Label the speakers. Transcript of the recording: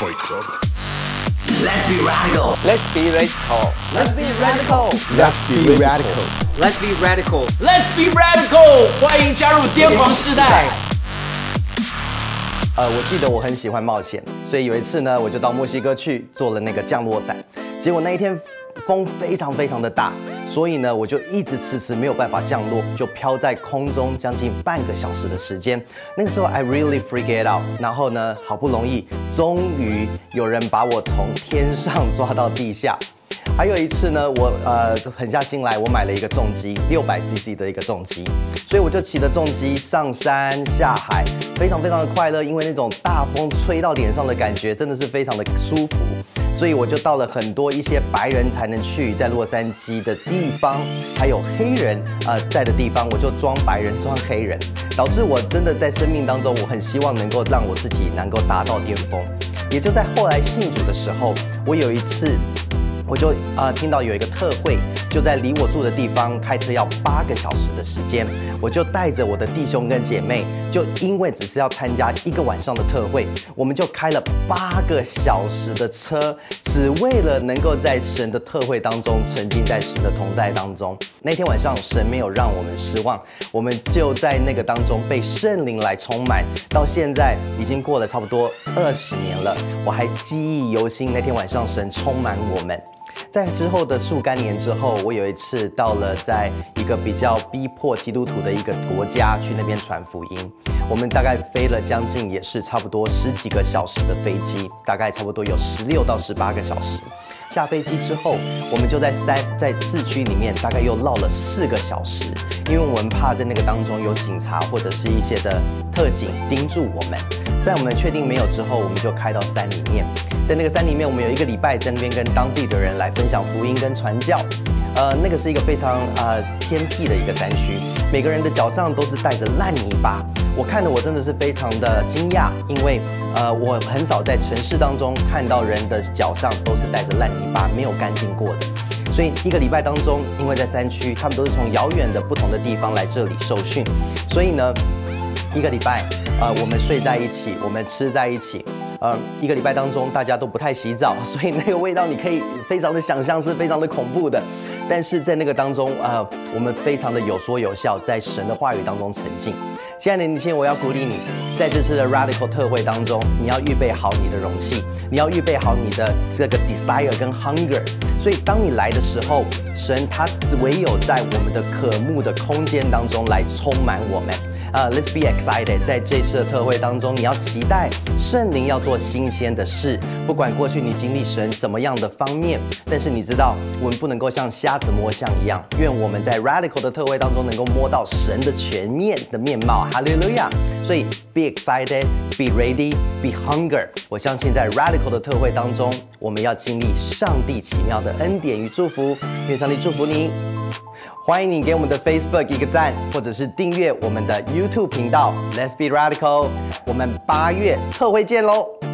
Speaker 1: Let's be radical.
Speaker 2: Let's be radical.
Speaker 3: Let's be radical.
Speaker 2: Let's be radical.
Speaker 1: Let's be radical. Let's be radical. 欢迎加入癫狂世代。
Speaker 3: 呃，我记得我很喜欢冒险，所以有一次呢，我就到墨西哥去做了那个降落伞。结果那一天风非常非常的大，所以呢，我就一直迟迟没有办法降落，就飘在空中将近半个小时的时间。那个时候 I really freak it out。然后呢，好不容易，终于有人把我从天上抓到地下。还有一次呢，我呃狠下心来，我买了一个重机，六百 CC 的一个重机，所以我就骑着重机上山下海，非常非常的快乐，因为那种大风吹到脸上的感觉真的是非常的舒服。所以我就到了很多一些白人才能去在洛杉矶的地方，还有黑人呃在的地方，我就装白人装黑人，导致我真的在生命当中，我很希望能够让我自己能够达到巅峰。也就在后来信主的时候，我有一次。我就啊、听到有一个特会，就在离我住的地方，开车要八个小时的时间。我就带着我的弟兄跟姐妹，就因为只是要参加一个晚上的特会，我们就开了八个小时的车，只为了能够在神的特会当中沉浸在神的同在当中。那天晚上，神没有让我们失望，我们就在那个当中被圣灵来充满。到现在已经过了差不多二十年了，我还记忆犹新。那天晚上，神充满我们。在之后的数干年之后，我有一次到了在一个比较逼迫基督徒的一个国家去那边传福音。我们大概飞了将近也是差不多十几个小时的飞机，大概差不多有十六到十八个小时。下飞机之后，我们就在三在市区里面大概又绕了四个小时，因为我们怕在那个当中有警察或者是一些的特警盯住我们。在我们确定没有之后，我们就开到山里面。在那个山里面，我们有一个礼拜在那边跟当地的人来分享福音跟传教。呃，那个是一个非常呃偏僻的一个山区，每个人的脚上都是带着烂泥巴。我看的我真的是非常的惊讶，因为呃我很少在城市当中看到人的脚上都是带着烂泥巴，没有干净过的。所以一个礼拜当中，因为在山区，他们都是从遥远的不同的地方来这里受训，所以呢，一个礼拜，呃，我们睡在一起，我们吃在一起。呃，一个礼拜当中，大家都不太洗澡，所以那个味道你可以非常的想象是非常的恐怖的。但是在那个当中，呃，我们非常的有说有笑，在神的话语当中沉浸。亲爱的年轻人，我要鼓励你，在这次的 Radical 特会当中，你要预备好你的容器，你要预备好你的这个 desire 跟 hunger。所以当你来的时候，神他唯有在我们的渴慕的空间当中来充满我们。呃、，Let's be excited，在这次的特会当中，你要期待圣灵要做新鲜的事。不管过去你经历神怎么样的方面，但是你知道，我们不能够像瞎子摸象一样。愿我们在 Radical 的特会当中能够摸到神的全面的面貌。哈利路亚！所以 be excited，be ready，be hunger。我相信在 Radical 的特会当中，我们要经历上帝奇妙的恩典与祝福。愿上帝祝福你。欢迎你给我们的 Facebook 一个赞，或者是订阅我们的 YouTube 频道。Let's be radical，我们八月特会见喽！